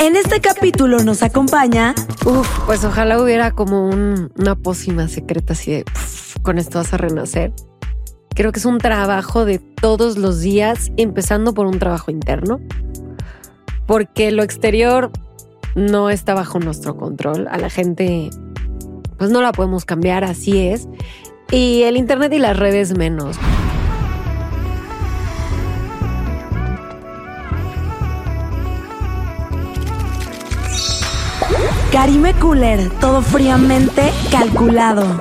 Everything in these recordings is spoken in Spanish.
En este capítulo nos acompaña. Uf, pues ojalá hubiera como una pócima secreta así de con esto vas a renacer. Creo que es un trabajo de todos los días, empezando por un trabajo interno, porque lo exterior no está bajo nuestro control. A la gente, pues no la podemos cambiar, así es. Y el Internet y las redes menos. Karime Cooler, todo fríamente calculado.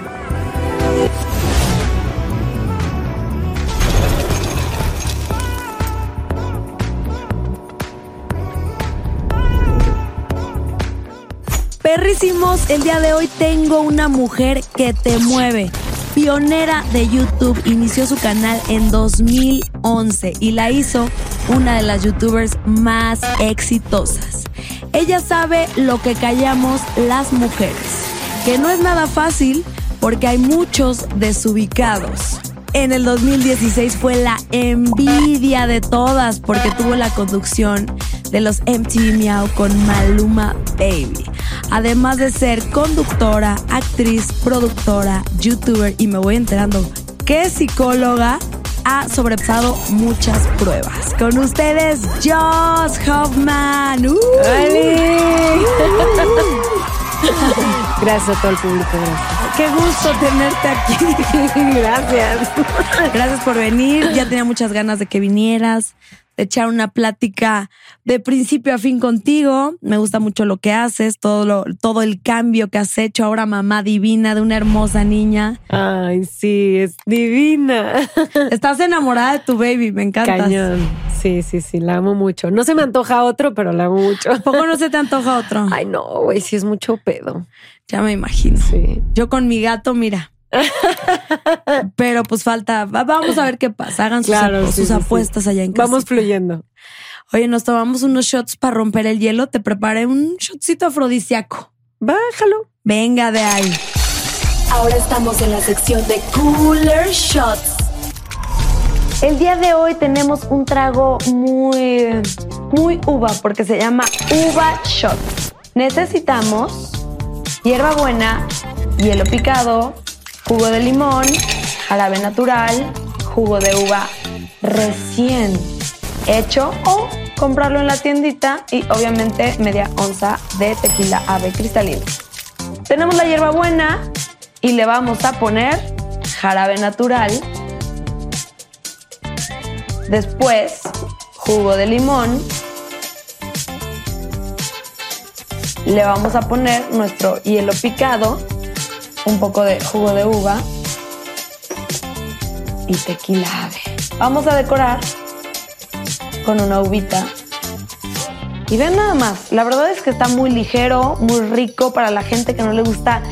Perrísimos, el día de hoy tengo una mujer que te mueve. Pionera de YouTube, inició su canal en 2011 y la hizo una de las youtubers más exitosas. Ella sabe lo que callamos las mujeres, que no es nada fácil porque hay muchos desubicados. En el 2016 fue la envidia de todas porque tuvo la conducción de los MTV Meow con Maluma Baby. Además de ser conductora, actriz, productora, youtuber y me voy enterando que psicóloga, ha sobrepasado muchas pruebas. Con ustedes, Joss Hoffman. ¡Uh! Gracias a todo el público, gracias. Qué gusto tenerte aquí. gracias. Gracias por venir. Ya tenía muchas ganas de que vinieras echar una plática de principio a fin contigo. Me gusta mucho lo que haces, todo, lo, todo el cambio que has hecho ahora, mamá divina de una hermosa niña. Ay, sí, es divina. Estás enamorada de tu baby, me encanta. Cañón. Sí, sí, sí, la amo mucho. No se me antoja otro, pero la amo mucho. ¿Poco no se te antoja otro? Ay, no, güey, sí es mucho pedo. Ya me imagino. Sí. Yo con mi gato, mira. Pero pues falta, vamos a ver qué pasa. Hagan sus, apuestas allá en casa. Vamos fluyendo. Oye, nos tomamos unos shots para romper el hielo. Te preparé un shotcito afrodisíaco. Bájalo. Venga de ahí. Ahora estamos en la sección de Cooler Shots. El día de hoy tenemos un trago muy, muy uva porque se llama Uva Shot. Necesitamos hierbabuena, hielo picado, jugo de limón, jarabe natural, jugo de uva recién hecho o comprarlo en la tiendita y obviamente media onza de tequila ave cristalino. Tenemos la hierbabuena y le vamos a poner jarabe natural. Después, jugo de limón. Le vamos a poner nuestro hielo picado un poco de jugo de uva y tequila ave. Vamos a decorar con una uvita. Y ven nada más, la verdad es que está muy ligero, muy rico para la gente que no le gusta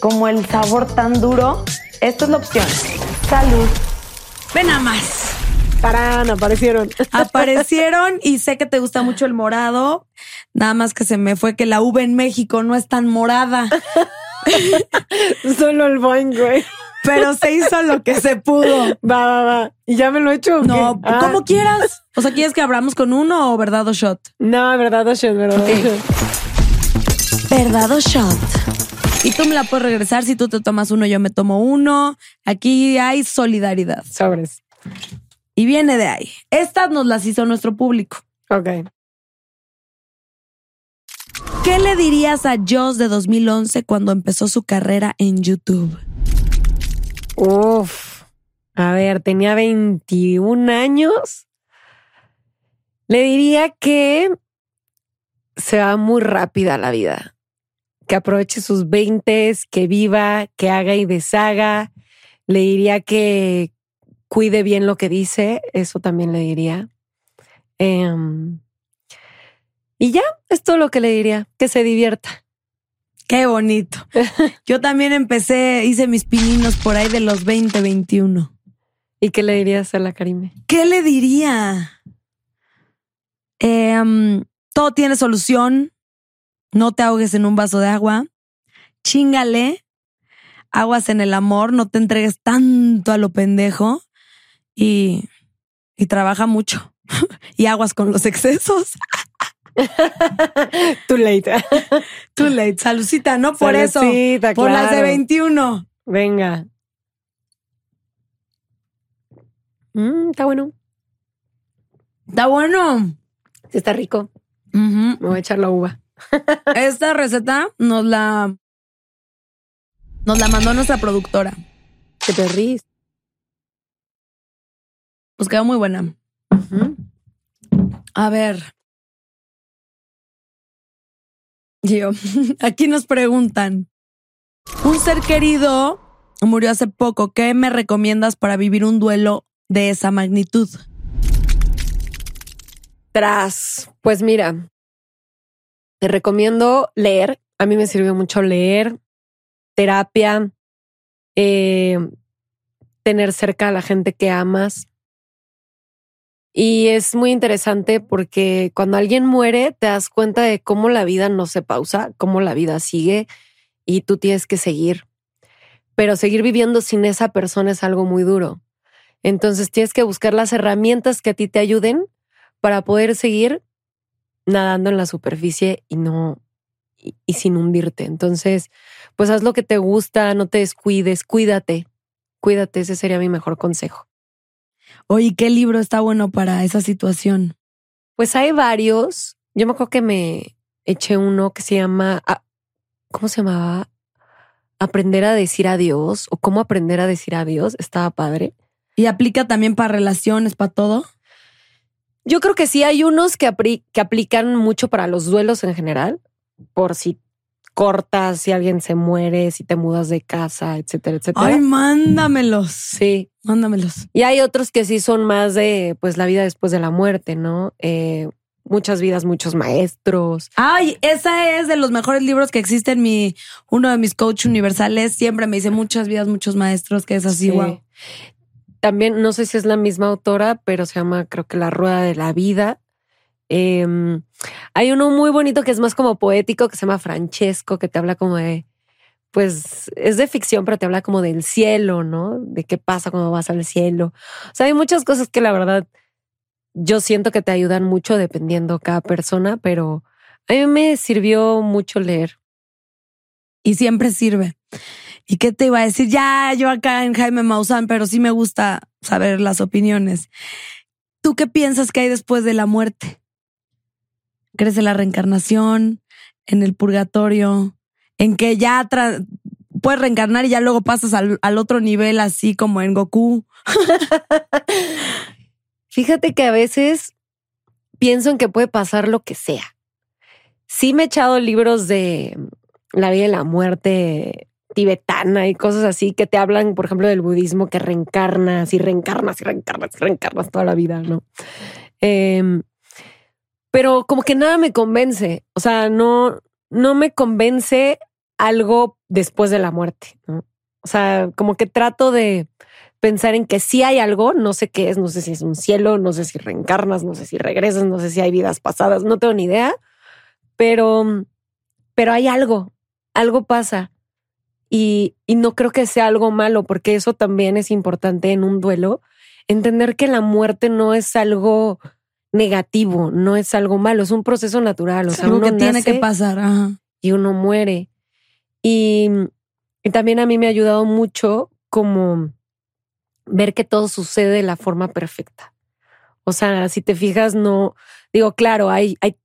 como el sabor tan duro. Esta es la opción. Salud. Ven nada más. Tarán, aparecieron. Aparecieron y sé que te gusta mucho el morado. Nada más que se me fue que la uva en México no es tan morada. Solo el boing, güey. Pero se hizo lo que se pudo. Va, va, va. ¿Y ya me lo he hecho? No, ah. como quieras. O sea, ¿quieres que abramos con uno o verdad o shot? No, verdad o shot, verdad. Verdad o shot. Y tú me la puedes regresar si tú te tomas uno, yo me tomo uno. Aquí hay solidaridad. Sobres. Y viene de ahí. Estas nos las hizo nuestro público. Ok. ¿Qué le dirías a Joss de 2011 cuando empezó su carrera en YouTube? Uf, a ver, tenía 21 años. Le diría que se va muy rápida la vida, que aproveche sus 20, que viva, que haga y deshaga. Le diría que cuide bien lo que dice, eso también le diría. Em, y ya, es todo lo que le diría, que se divierta. Qué bonito. Yo también empecé, hice mis pininos por ahí de los 20, 21. ¿Y qué le dirías a la Karime? ¿Qué le diría? Em, todo tiene solución. No te ahogues en un vaso de agua. Chingale. Aguas en el amor. No te entregues tanto a lo pendejo. Y, y trabaja mucho. y aguas con los excesos. Too late. Too late. Salucita, no por Salucita, eso. Por las de claro. 21. Venga. Mm, está bueno. Está bueno. Sí, está rico. Me voy a echar la uva. Esta receta nos la nos la mandó nuestra productora. Que te ríes. Pues quedó muy buena. A ver. Yo, aquí nos preguntan. Un ser querido murió hace poco. ¿Qué me recomiendas para vivir un duelo de esa magnitud? Tras, pues mira, te recomiendo leer. A mí me sirvió mucho leer, terapia, eh, tener cerca a la gente que amas. Y es muy interesante porque cuando alguien muere te das cuenta de cómo la vida no se pausa, cómo la vida sigue y tú tienes que seguir. Pero seguir viviendo sin esa persona es algo muy duro. Entonces tienes que buscar las herramientas que a ti te ayuden para poder seguir nadando en la superficie y no y, sin hundirte. Entonces, pues haz lo que te gusta, no te descuides, cuídate. Cuídate, ese sería mi mejor consejo. Oye, ¿qué libro está bueno para esa situación? Pues hay varios. Yo me acuerdo que me eché uno que se llama ah, ¿cómo se llamaba? Aprender a decir adiós o cómo aprender a decir adiós. Estaba padre. ¿Y aplica también para relaciones, para todo? Yo creo que sí hay unos que, apri- que aplican mucho para los duelos en general, por si cortas, si alguien se muere, si te mudas de casa, etcétera, etcétera. Ay, mándamelos. sí. Mándamelos. Y hay otros que sí son más de pues la vida después de la muerte, ¿no? Eh, muchas vidas, muchos maestros. Ay, esa es de los mejores libros que existen. Mi, uno de mis coach universales siempre me dice muchas vidas, muchos maestros, que es así, Sí. wow. También no sé si es la misma autora, pero se llama creo que La Rueda de la Vida. Eh, hay uno muy bonito que es más como poético que se llama Francesco, que te habla como de, pues es de ficción, pero te habla como del cielo, ¿no? De qué pasa cuando vas al cielo. O sea, hay muchas cosas que la verdad yo siento que te ayudan mucho dependiendo cada persona, pero a mí me sirvió mucho leer. Y siempre sirve. ¿Y qué te iba a decir? Ya, yo acá en Jaime Maussan, pero sí me gusta saber las opiniones. ¿Tú qué piensas que hay después de la muerte? ¿Crees en la reencarnación? ¿En el purgatorio? ¿En que ya puedes reencarnar y ya luego pasas al, al otro nivel, así como en Goku? Fíjate que a veces pienso en que puede pasar lo que sea. Sí me he echado libros de la vida y la muerte tibetana y cosas así que te hablan, por ejemplo, del budismo que reencarnas y reencarnas y reencarnas y reencarnas toda la vida, ¿no? Em, pero como que nada me convence. O sea, no, no me convence algo después de la muerte, ¿no? O sea, como que trato de pensar en que sí hay algo, no sé qué es, no sé si es un cielo, no sé si reencarnas, no sé si regresas, no sé si hay vidas pasadas, no tengo ni idea, pero, pero hay algo, algo pasa. Y, y no creo que sea algo malo, porque eso también es importante en un duelo, entender que la muerte no es algo negativo, no es algo malo, es un proceso natural. O Es sea, algo uno que tiene nace que pasar. Ajá. y uno muere. Y, también a mí me ha ayudado mucho como ver que todo sucede de la forma perfecta. O sea, si te fijas, no digo, claro, hay, hay,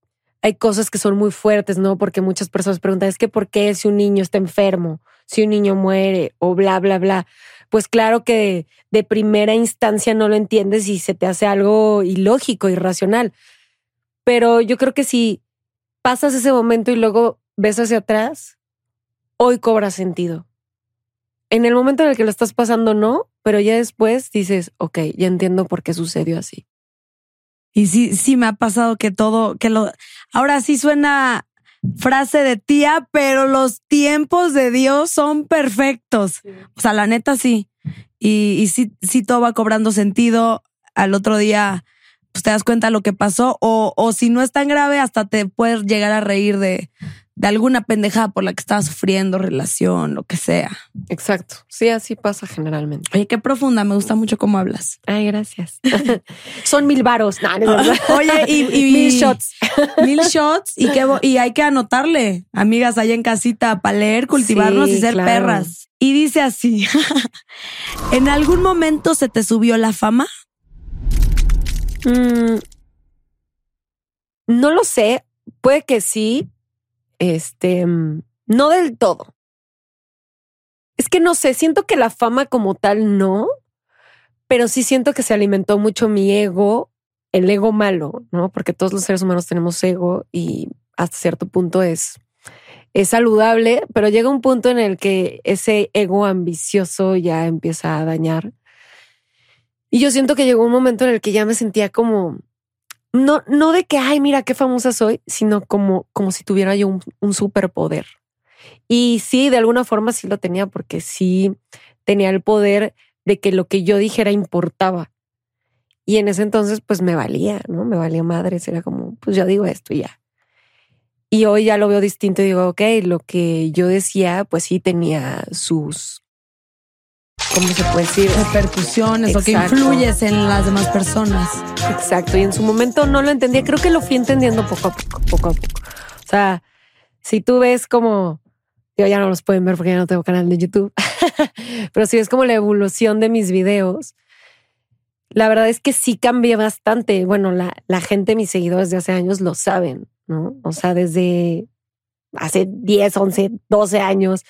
hay cosas que son muy fuertes, ¿no? Porque muchas personas preguntan, es que ¿por qué si un niño está enfermo, si un niño muere o bla, bla, bla? Pues claro que de primera instancia no lo entiendes y se te hace algo ilógico, irracional. Pero yo creo que si pasas ese momento y luego ves hacia atrás, hoy cobra sentido. En el momento en el que lo estás pasando, no, pero ya después dices, ok, ya entiendo por qué sucedió así. Y sí, sí me ha pasado que todo, que lo, ahora sí suena frase de tía, pero los tiempos de Dios son perfectos. O sea, la neta sí. Y, y sí, sí todo va cobrando sentido. Al otro día, pues te das cuenta de lo que pasó. O, o si no es tan grave, hasta te puedes llegar a reír de, de alguna pendejada por la que estaba sufriendo, relación, lo que sea. Exacto. Sí, así pasa generalmente. Oye, qué profunda, me gusta mucho cómo hablas. Ay, gracias. Son mil varos. No, no, no. Oye, y, y- mil shots. Mil shots y, y hay que anotarle, amigas, allá en casita, para leer, cultivarnos Sí, y ser claro. perras. Y dice así, ¿en algún momento se te subió la fama? Mm, no lo sé. Puede que sí. Este, mm, no del todo. Es que no sé, siento que la fama como tal no, pero sí siento que se alimentó mucho mi ego, el ego malo, ¿no? Porque todos los seres humanos tenemos ego y hasta cierto punto es, es saludable, pero llega un punto en el que ese ego ambicioso ya empieza a dañar. Y yo siento que llegó un momento en el que ya me sentía como, no, no de que, ay, mira qué famosa soy, sino como, como si tuviera yo un, un superpoder. Y sí, de alguna forma sí lo tenía, porque sí tenía el poder de que lo que yo dijera importaba. Y en ese entonces, pues me valía, ¿no? Me valía madres. Era como, pues yo digo esto y ya. Y hoy ya lo veo distinto y digo, ok, lo que yo decía, pues sí tenía sus, ¿cómo se puede decir? Repercusiones o que influyes en las demás personas. Exacto. Y en su momento no lo entendía. Creo que lo fui entendiendo poco a poco, poco a poco. O sea, si tú ves como, yo ya no los pueden ver porque ya no tengo canal de YouTube, pero si ves como la evolución de mis videos, la verdad es que sí cambié bastante. Bueno, la, la gente, mis seguidores de hace años lo saben, ¿no? O sea, desde hace 10, 11, 12 años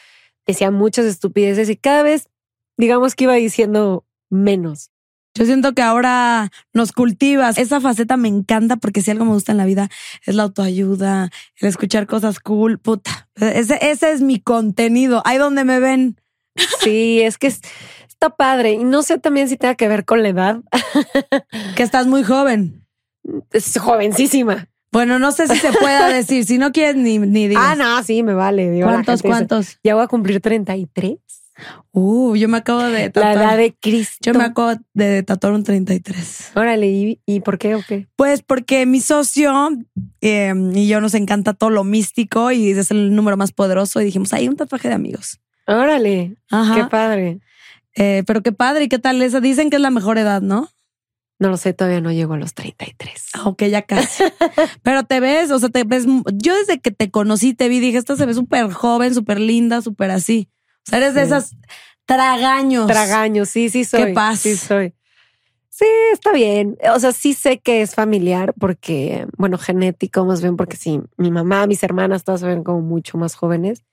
decía muchas estupideces y cada vez, digamos que iba diciendo menos. Yo siento que ahora nos cultivas. Esa faceta me encanta porque si algo me gusta en la vida es la autoayuda, el escuchar cosas cool. Puta, ese, ese es mi contenido. Ahí donde me ven. Sí, es que es- está padre. Y no sé también si tenga que ver con la edad. Que estás muy joven. Es jovencísima. Bueno, no sé si se pueda decir. Si no quieres ni, ni digas. Ah, no, sí, me vale. Digo, ¿Cuántos, dice, cuántos? Ya voy a cumplir 33. Uh, yo me acabo de La tatuar. edad de Cristo. Yo me acabo de tatuar un 33. Órale, ¿y, y por qué o qué? Pues porque mi socio eh, y yo nos encanta todo lo místico y es el número más poderoso y dijimos, hay un tatuaje de amigos. Órale, Ajá. qué padre. Eh, pero qué padre, ¿y qué tal esa? Dicen que es la mejor edad, ¿no? No lo sé, todavía no llego a los 33. Aunque ya casi. pero te ves, o sea, te ves. Yo desde que te conocí, te vi, dije, esta se ve súper joven, súper linda, súper así. O sea, eres de esas tragaños. Tragaños, sí, sí soy. Qué paz. Sí soy. Sí, está bien. O sea, sí sé que es familiar porque, bueno, genético más bien porque sí, mi mamá, mis hermanas todas se ven como mucho más jóvenes,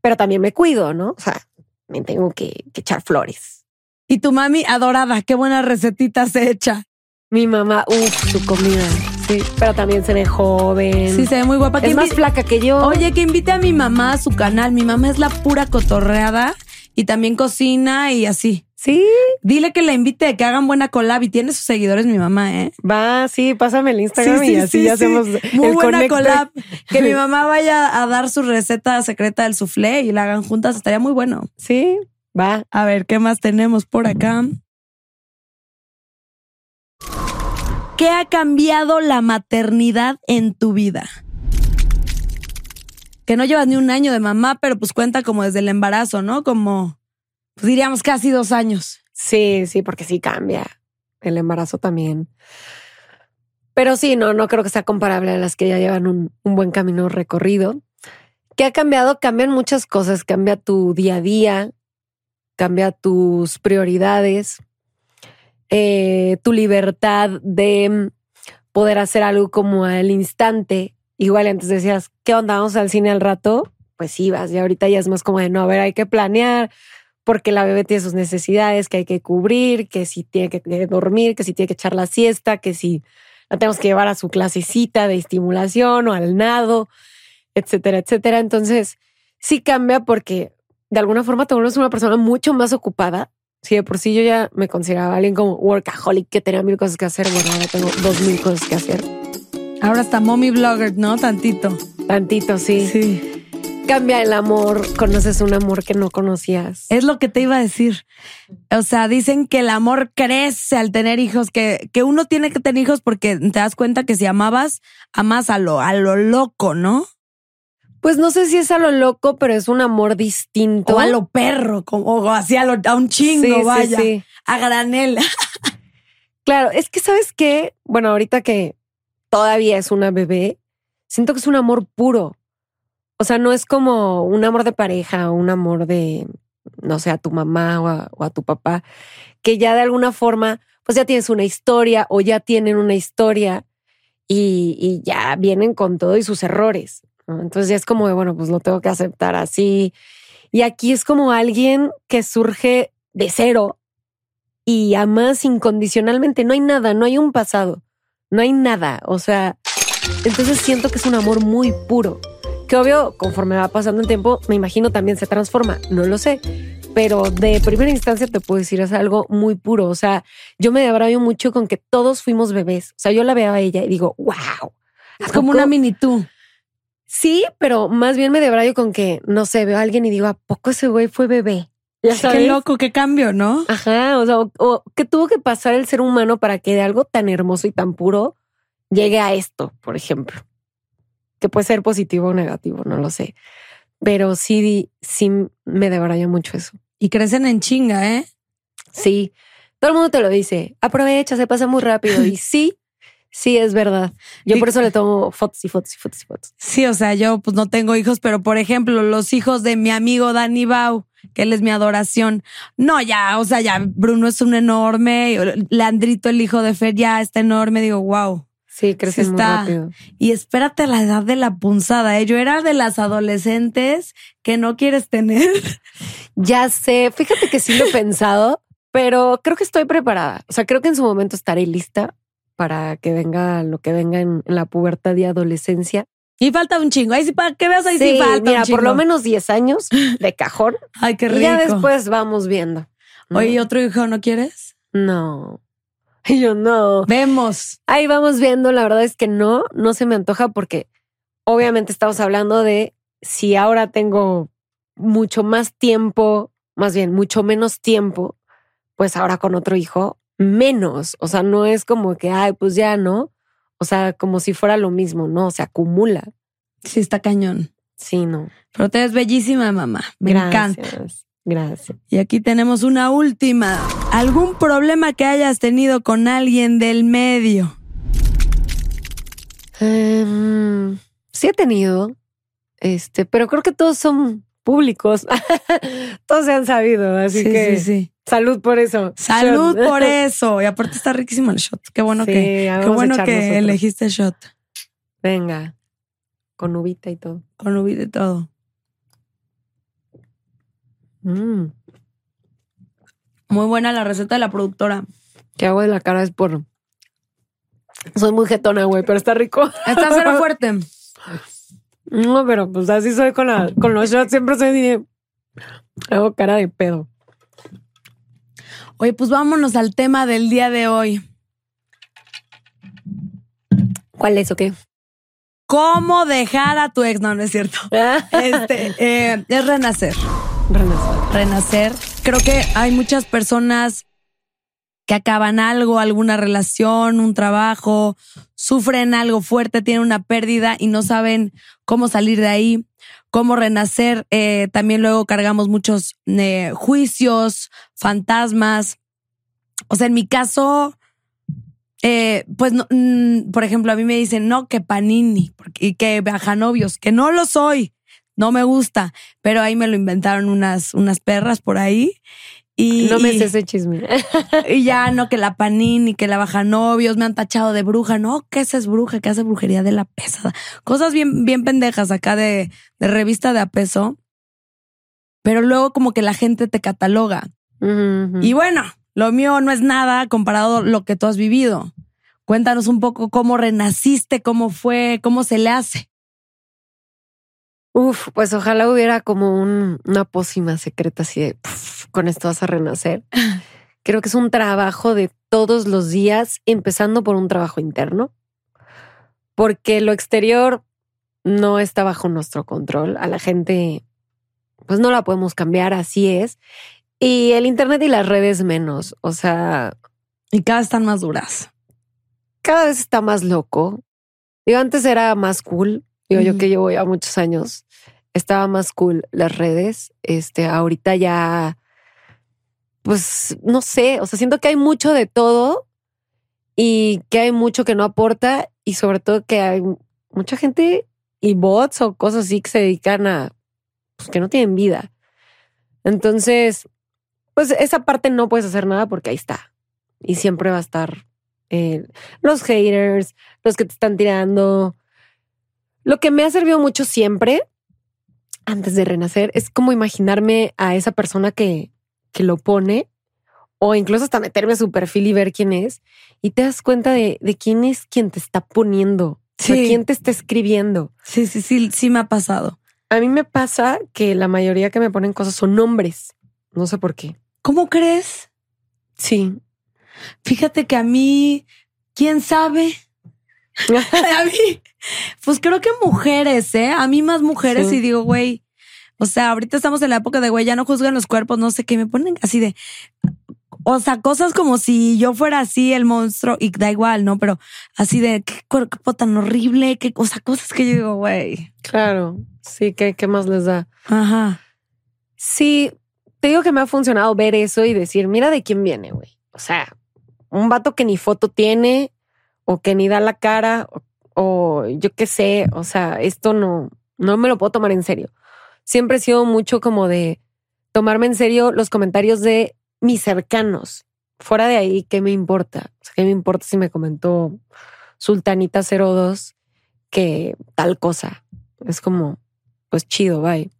pero también me cuido, ¿no? O sea, me tengo que, que echar flores. Y tu mami adorada, qué buena recetita se echa. Mi mamá, uff, su comida. Sí, pero también se ve joven. Sí, se ve muy guapa. es Que más flaca que yo. Oye, que invite a mi mamá a su canal. Mi mamá es la pura cotorreada y también cocina y así. Sí, Dile que la invite, que hagan buena collab y tiene sus seguidores mi mamá, ¿eh? va, sí, pásame el Instagram y así ya hacemos Muy el buena collab. Que mi mamá vaya a dar su receta secreta del soufflé y la hagan juntas, estaría muy bueno. Sí, va. A ver, ¿qué más tenemos por acá? ¿Qué ha cambiado la maternidad en tu vida? Que no llevas ni un año de mamá, pero pues cuenta como desde el embarazo, ¿no? Como, pues diríamos casi dos años. Sí, sí, porque sí cambia. El embarazo también. Pero sí, no, no creo que sea comparable a las que ya llevan un, un buen camino recorrido. ¿Qué ha cambiado? Cambian muchas cosas. Cambia tu día a día, cambia tus prioridades, eh, tu libertad de mm, poder hacer algo como al instante. Igual antes decías, ¿qué onda? Vamos al cine al rato. Pues ibas y ahorita ya es más como de no, a ver, hay que planear, porque la bebé tiene sus necesidades que hay que cubrir, que si tiene que dormir, que si tiene que echar la siesta, que si la tenemos que llevar a su clasecita de estimulación o al nado, etcétera, etcétera. Entonces, sí cambia porque de alguna forma te vuelves una persona mucho más ocupada. Si de por sí yo ya me consideraba alguien como workaholic, que tenía mil cosas que hacer, bueno, ahora tengo dos mil cosas que hacer. Ahora está mommy blogger, ¿no? Tantito. Tantito, sí. Sí. Cambia el amor, conoces un amor que no conocías. Es lo que te iba a decir. O sea, dicen que el amor crece al tener hijos, que, que uno tiene que tener hijos porque te das cuenta que si amabas, amas a lo, a lo loco, ¿no? Pues no sé si es a lo loco, pero es un amor distinto. O a lo perro, como, o así a, lo- a un chingo, Sí, sí, vaya. sí. A granel. Claro, es que sabes qué, bueno, ahorita que todavía es una bebé, siento que es un amor puro. O sea, no es como un amor de pareja o un amor de, no sé, a tu mamá o a, o a tu papá, que ya de alguna forma, pues ya tienes una historia o ya tienen una historia y, y ya vienen con todo y sus errores. ¿No? Entonces ya es como de, bueno, pues lo tengo que aceptar así. Y aquí es como alguien que surge de cero y amas incondicionalmente. No hay nada, no hay un pasado, no hay nada. O sea, entonces siento que es un amor muy puro. Que obvio, conforme va pasando el tiempo, me imagino también se transforma. No lo sé. Pero de primera instancia te puedo decir, es algo muy puro. O sea, yo me debrayo mucho con que todos fuimos bebés. O sea, yo la veo a ella y digo, wow. Es como una mini tú. Sí, pero más bien me debrayo con que, no sé, veo a alguien y digo, ¿a poco ese güey fue bebé? Ya Qué loco, qué cambio, ¿no? Ajá, o sea, o, o qué tuvo que pasar el ser humano para que de algo tan hermoso y tan puro llegue a esto, por ejemplo. Que puede ser positivo o negativo, no lo sé. Pero sí, sí me debrayo mucho eso. Y crecen en chinga, ¿eh? Sí, todo el mundo te lo dice. Aprovecha, se pasa muy rápido. Y sí, sí es verdad. Yo por eso le tomo fotos y fotos y fotos y fotos. Sí, o sea, yo pues no tengo hijos, pero por ejemplo, los hijos de mi amigo Danny Bau, que él es mi adoración. No, ya, o sea, ya Bruno es un enorme, Leandrito, el hijo de Fer, ya está enorme. Digo, wow. Sí, crecen Sí muy está. rápido. Y espérate a la edad de la punzada, ¿eh? Yo era de las adolescentes que no quieres tener. Ya sé, fíjate que sí lo he pensado, pero creo que estoy preparada. O sea, creo que en su momento estaré lista para que venga lo que venga en, en la pubertad y adolescencia. Y falta un chingo. Ahí sí, para que veas, ahí sí, falta mira, un chingo. por lo menos 10 años de cajón. Ay, qué rico. y ya después vamos viendo. ¿no? Oye, ¿y ¿otro hijo no quieres? no. Y yo no. Vemos. Ahí vamos viendo. La verdad es que no, no se me antoja porque obviamente estamos hablando de si ahora tengo mucho más tiempo, más bien mucho menos tiempo, pues ahora con otro hijo, menos. O sea, no es como que, ay, pues ya no. O sea, como si fuera lo mismo, no, se acumula. Sí, está cañón. Sí, no. Pero te ves bellísima, mamá. Me encanta. Gracias. Gracias. Y aquí tenemos una última. ¿Algún problema que hayas tenido con alguien del medio? Em, sí he tenido, este, pero creo que todos son públicos. todos se han sabido, así sí, que sí, sí. Salud por eso. Salud Shot. por eso. Y aparte está riquísimo el shot. Qué bueno Sí, que, qué bueno que otro. elegiste shot. Venga, con uvita y todo. Con ubi de todo. Mm. Muy buena la receta de la productora. ¿Qué hago de la cara? Es por. Soy muy jetona, güey, pero está rico. Está cero fuerte. No, pero pues así soy con, la, con los shots. Siempre soy de. Hago cara de pedo. Oye, pues vámonos al tema del día de hoy. ¿Cuál es o qué? ¿Cómo dejar a tu ex? No, no es cierto. Este eh, es renacer. Renacer. renacer. Creo que hay muchas personas que acaban algo, alguna relación, un trabajo, sufren algo fuerte, tienen una pérdida y no saben cómo salir de ahí, cómo renacer. Eh, también luego cargamos muchos eh, juicios, fantasmas. O sea, en mi caso, eh, pues, no, mm, por ejemplo, a mí me dicen, no, que panini, y que novios, que no lo soy, no me gusta, pero ahí me lo inventaron unas, unas perras por ahí. Y, No me y- sé ese chisme. y ya no, que la panini, que la baja novios, me han tachado de bruja, no, que esa es bruja, que hace brujería de la pesada. Cosas bien, bien pendejas acá de, de revista de a peso. Pero luego como que la gente te cataloga. Y bueno, lo mío no es nada comparado a lo que tú has vivido. Cuéntanos un poco cómo renaciste, cómo fue, cómo se le hace. Uf, pues ojalá hubiera como un- una pócima secreta así de "Puf, con esto vas a renacer. Creo que es un trabajo de todos los días, empezando por un trabajo interno, porque lo exterior no está bajo nuestro control. A la gente, pues no la podemos cambiar, así es. Y el Internet y las redes menos. O sea, Y cada vez están más duras. cada vez está más loco. Digo, antes era más cool. Digo, yo que llevo ya muchos años, estaba más cool las redes. Este, ahorita ya, pues no sé, o sea, siento que hay mucho de todo y que hay mucho que no aporta y sobre todo que hay mucha gente y bots o cosas así que se dedican a, pues que no tienen vida. Entonces, pues esa parte no puedes hacer nada porque ahí está. Y siempre va a estar eh, los haters, los que te están tirando. Lo que me ha servido mucho siempre, antes de renacer, es como imaginarme a esa persona que, que lo pone o incluso hasta meterme a su perfil y ver quién es y te das cuenta de, de quién es quien te está poniendo, o sea, Sí. quién te está escribiendo. Sí, sí, sí, sí me ha pasado. A mí me pasa que la mayoría que me ponen cosas son nombres. No sé por qué. ¿Cómo crees? Sí. Fíjate que a mí, quién sabe. a mí, pues creo que mujeres, ¿eh? A mí más mujeres Sí. y digo, güey, o sea, ahorita estamos en la época de, güey, ya no juzgan los cuerpos, no sé qué, me ponen así de, o sea, cosas como si yo fuera así el monstruo y da igual, ¿no? Pero así de, qué cuerpo tan horrible, qué cosa, cosas que yo digo, güey. Claro. Sí, ¿qué, qué más les da? Ajá. Sí, te digo que me ha funcionado ver eso y decir, mira de quién viene, güey. O sea, un vato que ni foto tiene o que ni da la cara o, o yo qué sé, o sea, esto no, no me lo puedo tomar en serio. Siempre he sido mucho como de tomarme en serio los comentarios de mis cercanos. Fuera de ahí, ¿qué me importa? O sea, ¿qué me importa si me comentó Sultanita02 que tal cosa? Es como, pues chido, bye.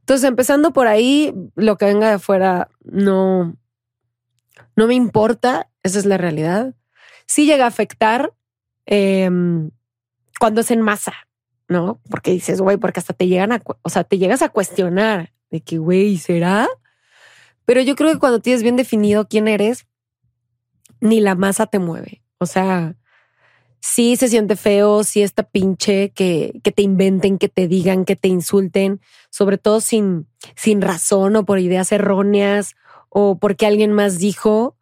Entonces, empezando por ahí, lo que venga de afuera no, no me importa. Esa es la realidad. Sí llega a afectar eh, cuando es en masa, ¿no? Porque dices, güey, porque hasta te llegan a, o sea, te llegas a cuestionar de que, güey, ¿será? Pero yo creo que cuando tienes bien definido quién eres, ni la masa te mueve. O sea, sí se siente feo, sí está pinche que, que te inventen, que te digan, que te insulten, sobre todo sin, sin razón o por ideas erróneas o porque alguien más dijo,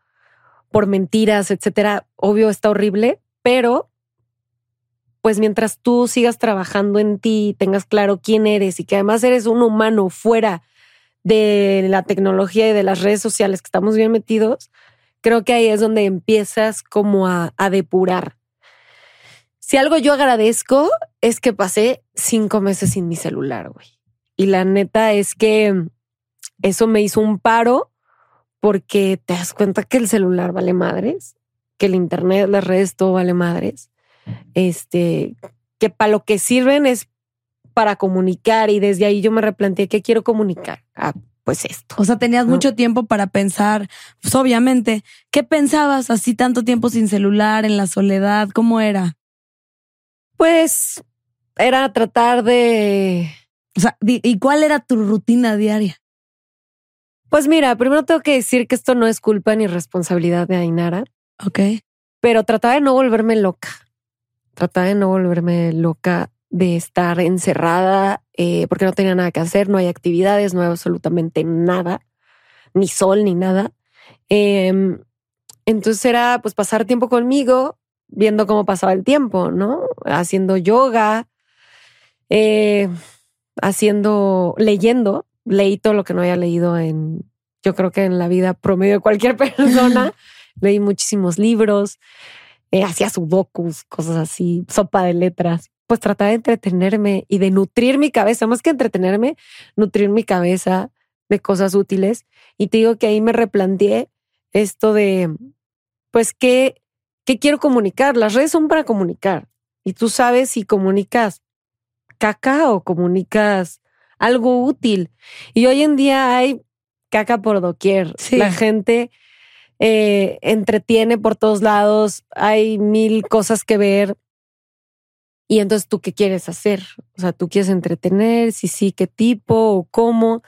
por mentiras, etcétera. Obvio está horrible, pero pues mientras tú sigas trabajando en ti, tengas claro quién eres y que además eres un humano fuera de la tecnología y de las redes sociales que estamos bien metidos, creo que ahí es donde empiezas como a, depurar. Si algo yo agradezco es que pasé cinco meses sin mi celular, güey. Y la neta es que eso me hizo un paro porque te das cuenta que el celular vale madres, que el internet, las redes, todo vale madres. Este, que para lo que sirven es para comunicar y desde ahí yo me replanteé qué quiero comunicar. Ah, pues esto. O sea, tenías No. mucho tiempo para pensar, pues obviamente, ¿qué pensabas así tanto tiempo sin celular, en la soledad? ¿Cómo era? Pues era tratar de O sea, ¿y cuál era tu rutina diaria? Pues mira, primero tengo que decir que esto no es culpa ni responsabilidad de Ainara, Ok. pero trataba de no volverme loca. Trataba de no volverme loca de estar encerrada eh, porque no tenía nada que hacer, no hay actividades, no hay absolutamente nada, ni sol ni nada. Em, entonces era pues pasar tiempo conmigo, viendo cómo pasaba el tiempo, ¿no? Haciendo yoga, eh, haciendo, leyendo, leí todo lo que no había leído en, yo creo que en la vida promedio de cualquier persona. leí muchísimos libros, eh, hacía sudokus, cosas así, sopa de letras. Pues trataba de entretenerme y de nutrir mi cabeza, más que entretenerme, nutrir mi cabeza de cosas útiles. Y te digo que ahí me replanteé esto de, pues, ¿qué, qué quiero comunicar? Las redes son para comunicar. Y tú sabes si comunicas caca o comunicas algo útil. Y hoy en día hay caca por doquier. Sí. La gente eh, entretiene por todos lados, hay mil cosas que ver. Y entonces, ¿tú qué quieres hacer? O sea, ¿tú quieres entretener? Si sí, ¿qué tipo o cómo?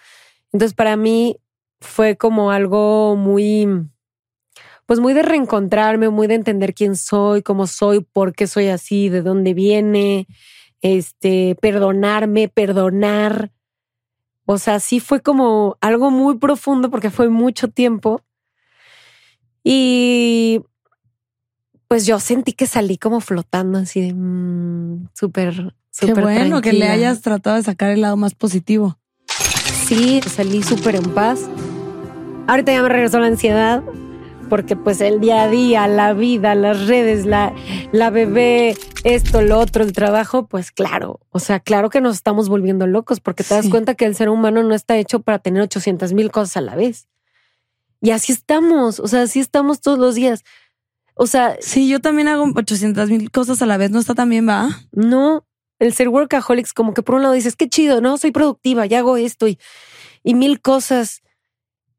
Entonces, para mí fue como algo muy, pues muy de reencontrarme, muy de entender quién soy, cómo soy, por qué soy así, de dónde viene, este, perdonarme, perdonar. O sea, sí fue como algo muy profundo porque fue mucho tiempo. Y pues yo sentí que salí como flotando así de mm, súper, Qué súper bueno que le hayas tratado de sacar el lado más positivo. Sí, salí súper en paz. Ahorita ya me regresó la ansiedad, porque pues el día a día, la vida, las redes, la, la bebé, esto, lo otro, el trabajo, pues claro, o sea, claro que nos estamos volviendo locos, porque te das cuenta que el ser humano no está hecho para tener 800 mil cosas a la vez. Y así estamos, o sea, así estamos todos los días. O sea, Sí, yo también hago 800 mil cosas a la vez. No está tan bien, ¿va? no, el ser workaholics, como que por un lado dices, qué chido, no, soy productiva, ya hago esto y, y mil cosas.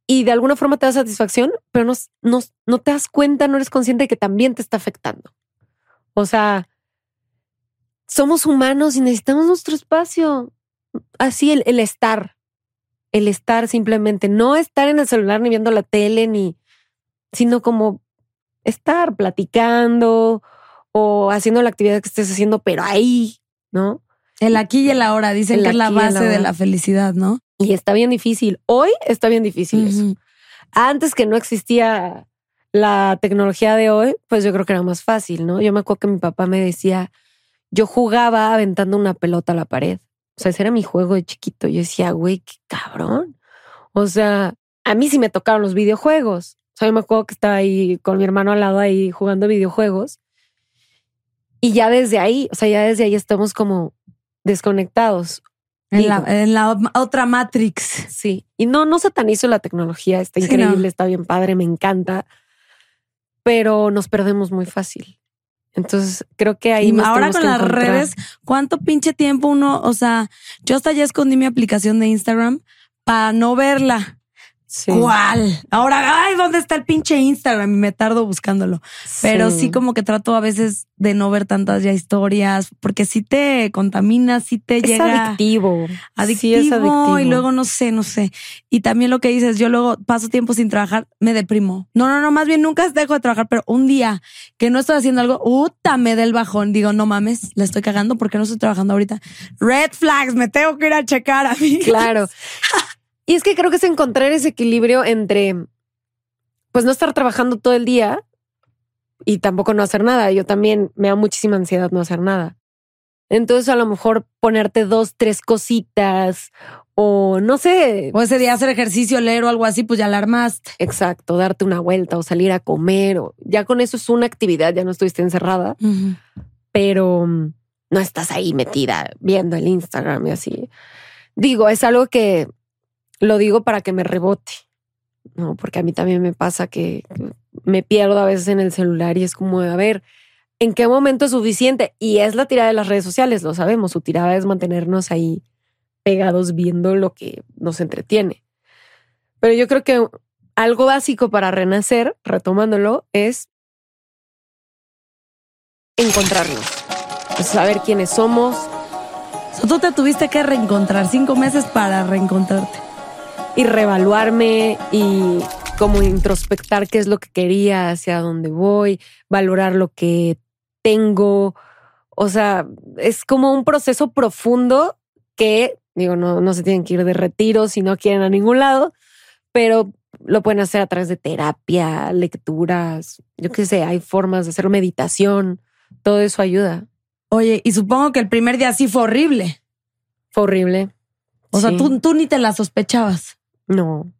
Y de alguna forma te da satisfacción, pero no, no, no te das cuenta, no eres consciente de que también te está afectando. O sea, somos humanos y necesitamos nuestro espacio. Así el, el estar, el estar simplemente, no estar en el celular ni viendo la tele, ni, sino como estar platicando o haciendo la actividad que estés haciendo, pero ahí, ¿no? El aquí y el ahora. Dicen El que es la base de la felicidad, ¿no? Y está bien difícil. Hoy está bien difícil eso. Antes que no existía la tecnología de hoy, pues yo creo que era más fácil, ¿no? Yo me acuerdo que mi papá me decía, yo jugaba aventando una pelota a la pared. O sea, ese era mi juego de chiquito. Yo decía, güey, qué cabrón. O sea, a mí sí me tocaron los videojuegos. O sea, yo me acuerdo que estaba ahí con mi hermano al lado ahí jugando videojuegos. Y ya desde ahí, o sea, ya desde ahí estamos como desconectados. En la, Digo. en la otra Matrix. Sí, y no, no satanizo la tecnología, está Sí, increíble, no. está bien padre, me encanta, pero nos perdemos muy fácil. Entonces, creo que ahí nos ahora con las encontrar. redes, ¿cuánto pinche tiempo uno? O sea, yo hasta ya escondí mi aplicación de Instagram para no verla. Sí, ¿Cuál? Ahora, ay, ¿dónde está el pinche Instagram? Y me tardo buscándolo. Pero sí. como que trato a veces de no ver tantas ya historias, porque sí te contamina, sí te es llega adictivo. adictivo, Sí, es adictivo. y luego no sé, no sé. Y también lo que dices, yo luego paso tiempo sin trabajar, me deprimo. No, no, no, más bien nunca dejo de trabajar, pero un día que no estoy haciendo algo, puta, me da el bajón. Digo, no mames, la estoy cagando porque no estoy trabajando ahorita. Red flags, me tengo que ir a checar a mí. Claro. Y es que creo que es encontrar ese equilibrio entre, pues no estar trabajando todo el día y tampoco no hacer nada. Yo también me da muchísima ansiedad no hacer nada. Entonces a lo mejor ponerte dos, tres cositas o no sé, O ese día hacer ejercicio, leer o algo así, pues ya la armaste. exacto, darte una vuelta o salir a comer o ya con eso es una actividad, ya no estuviste encerrada, pero mm, no estás ahí metida viendo el Instagram y así. Digo, es algo que lo digo para que me rebote, ¿no? Porque a mí también me pasa que me pierdo a veces en el celular y es como, a ver, ¿en qué momento es suficiente? Y es la tirada de las redes sociales, lo sabemos, su tirada es mantenernos ahí pegados viendo lo que nos entretiene. Pero yo creo que algo básico para renacer, retomándolo, es encontrarnos, saber quiénes somos, tú te tuviste que reencontrar cinco meses para reencontrarte. Y reevaluarme y como introspectar qué es lo que quería, hacia dónde voy, valorar lo que tengo. O sea, es como un proceso profundo que, digo, no, no se tienen que ir de retiro si no quieren a ningún lado, pero lo pueden hacer a través de terapia, lecturas, yo qué sé, hay formas de hacer meditación, todo eso ayuda. Oye, y supongo que el primer día sí fue horrible. Fue horrible. O sea, tú ni te la sospechabas. No,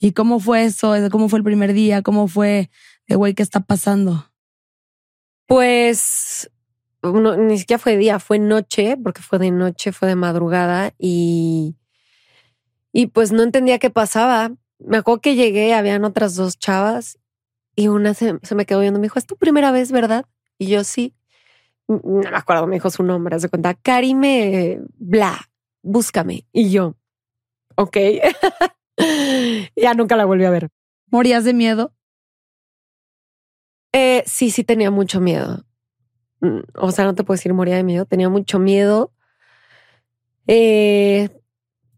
¿Y cómo fue eso? ¿Cómo fue el primer día? ¿Cómo fue de güey qué está pasando? Pues no, ni siquiera fue día, fue noche, porque fue de noche, fue de madrugada y, y pues no entendía qué pasaba. Me acuerdo que llegué, habían otras dos chavas y una se, se me quedó viendo, me dijo, es tu primera vez, ¿verdad? Y yo sí. No me acuerdo, me dijo su nombre, se cuenta, Karime, bla, búscame. Y yo, ok. ya nunca la volví a ver. ¿Morías de miedo? Eh, sí, sí tenía mucho miedo. Mm, O sea, no te puedo decir moría de miedo, tenía mucho miedo. Eh,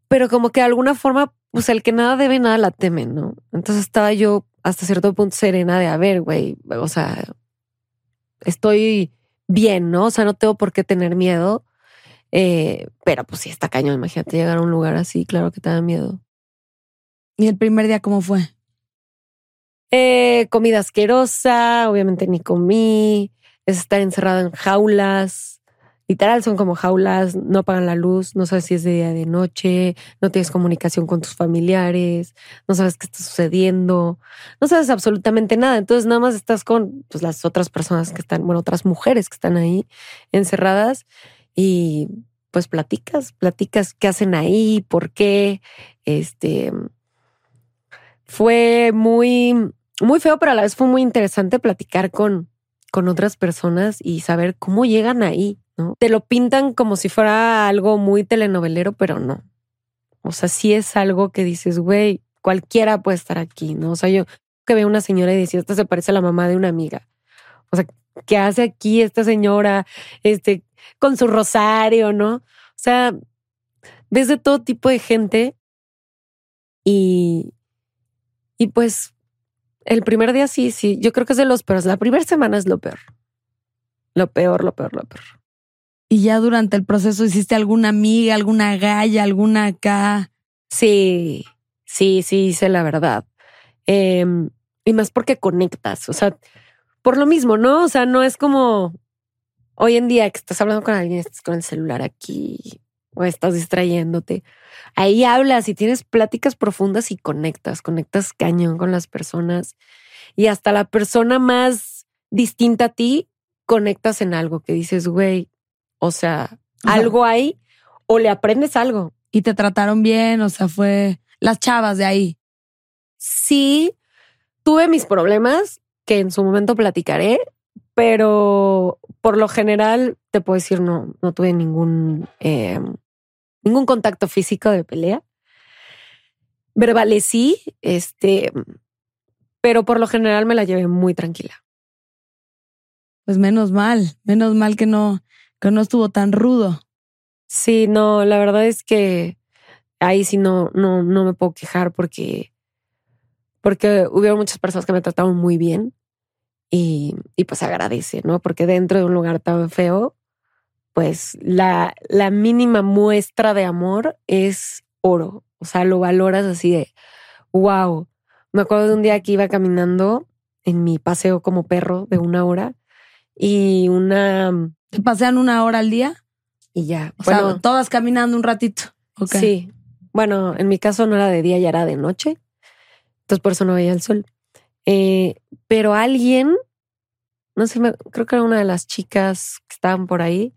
pero como que de alguna forma, pues el que nada debe, nada la teme, ¿no? Entonces estaba yo hasta cierto punto serena de, a ver, güey, o sea, estoy bien, ¿no? O sea, no tengo por qué tener miedo. Eh, pero pues sí está cañón, imagínate llegar a un lugar así, claro que te da miedo. ¿Y el primer día cómo fue? Eh, comida asquerosa, obviamente ni comí, es estar encerrado en jaulas, literal son como jaulas, no apagan la luz, no sabes si es de día o de noche, no tienes comunicación con tus familiares, no sabes qué está sucediendo, no sabes absolutamente nada. Entonces nada más estás con pues, las otras personas que están, bueno, otras mujeres que están ahí encerradas y pues platicas, platicas qué hacen ahí, por qué. Este fue muy, muy feo, pero a la vez fue muy interesante platicar con, con otras personas y saber cómo llegan ahí. Te lo pintan como si fuera algo muy telenovelero, pero no. O sea, sí es algo que dices, güey, cualquiera puede estar aquí, ¿no? O sea, yo que veo una señora y decía, esta se parece a la mamá de una amiga. O sea, ¿qué hace aquí esta señora este, con su rosario, no? O sea, ves de todo tipo de gente y, y pues el primer día sí, sí, yo creo que es de los peores. La primera semana es lo peor. Lo peor, lo peor, lo peor. Y ya durante el proceso hiciste alguna amiga, alguna galla, alguna acá. Sí, sí, sí, hice la verdad. Em, y más porque conectas, o sea, por lo mismo, ¿no? O sea, no es como hoy en día que estás hablando con alguien, estás con el celular aquí o estás distrayéndote. Ahí hablas y tienes pláticas profundas y conectas, conectas cañón con las personas y hasta la persona más distinta a ti conectas en algo que dices, güey, o sea, algo hay o le aprendes algo. Y te trataron bien, o sea, fue las chavas de ahí. Sí, tuve mis problemas que en su momento platicaré, pero por lo general te puedo decir no, no tuve ningún em, ningún contacto físico de pelea. Verbalecí, este, pero por lo general me la llevé muy tranquila. Pues menos mal, menos mal que no que no estuvo tan rudo. Sí, no, la verdad es que ahí sí no, no, no me puedo quejar porque, porque hubieron muchas personas que me trataron muy bien y, y pues agradece, ¿no? Porque dentro de un lugar tan feo, pues la, la mínima muestra de amor es oro. O sea, lo valoras así de, wow. Me acuerdo de un día que iba caminando en mi paseo como perro de una hora y una ¿Te pasean una hora al día? Y ya. O bueno, sea, todas caminando un ratito. Sí. Bueno, en mi caso no era de día, ya era de noche. Entonces por eso no veía el sol. Eh, pero alguien, no sé, creo que era una de las chicas que estaban por ahí,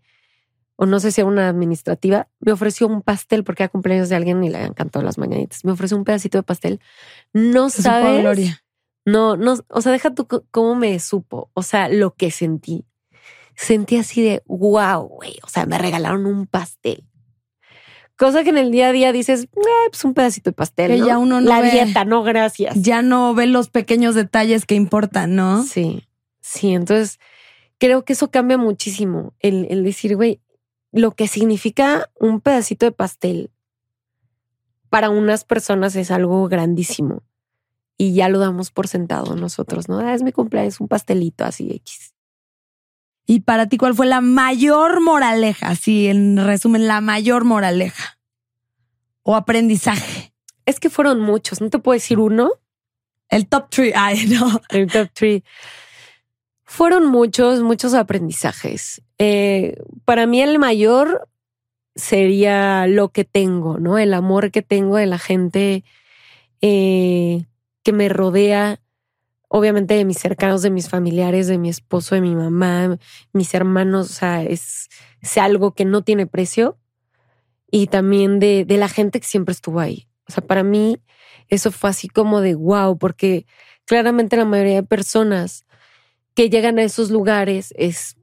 o no sé si era una administrativa, me ofreció un pastel porque era cumpleaños de alguien y le habían cantado las mañanitas. Me ofreció un pedacito de pastel. No sabes. Gloria. No, no, o sea, deja tú cómo me supo, o sea, lo que sentí sentí así de wow, güey. O sea, me regalaron un pastel. Cosa que en el día a día dices, eh, pues un pedacito de pastel. Que ya uno no La dieta, no, gracias. Ya no ve los pequeños detalles que importan, ¿no? Sí, sí. Entonces creo que eso cambia muchísimo. El, el decir, güey, lo que significa un pedacito de pastel para unas personas es algo grandísimo y ya lo damos por sentado nosotros, ¿no? Ah, es mi cumpleaños, un pastelito así X. Y para ti, ¿cuál fue la mayor moraleja? Sí, en resumen, la mayor moraleja o aprendizaje. Es que fueron muchos, no te puedo decir uno. El top three, ay, no. El top three. Fueron muchos, muchos aprendizajes. Eh, para mí el mayor sería lo que tengo, ¿no? El amor que tengo de la gente eh, que me rodea, obviamente de mis cercanos, de mis familiares, de mi esposo, de mi mamá, mis hermanos, o sea, es, algo que no tiene precio. Y también de, de la gente que siempre estuvo ahí. O sea, para mí eso fue así como de wow, porque claramente la mayoría de personas que llegan a esos lugares es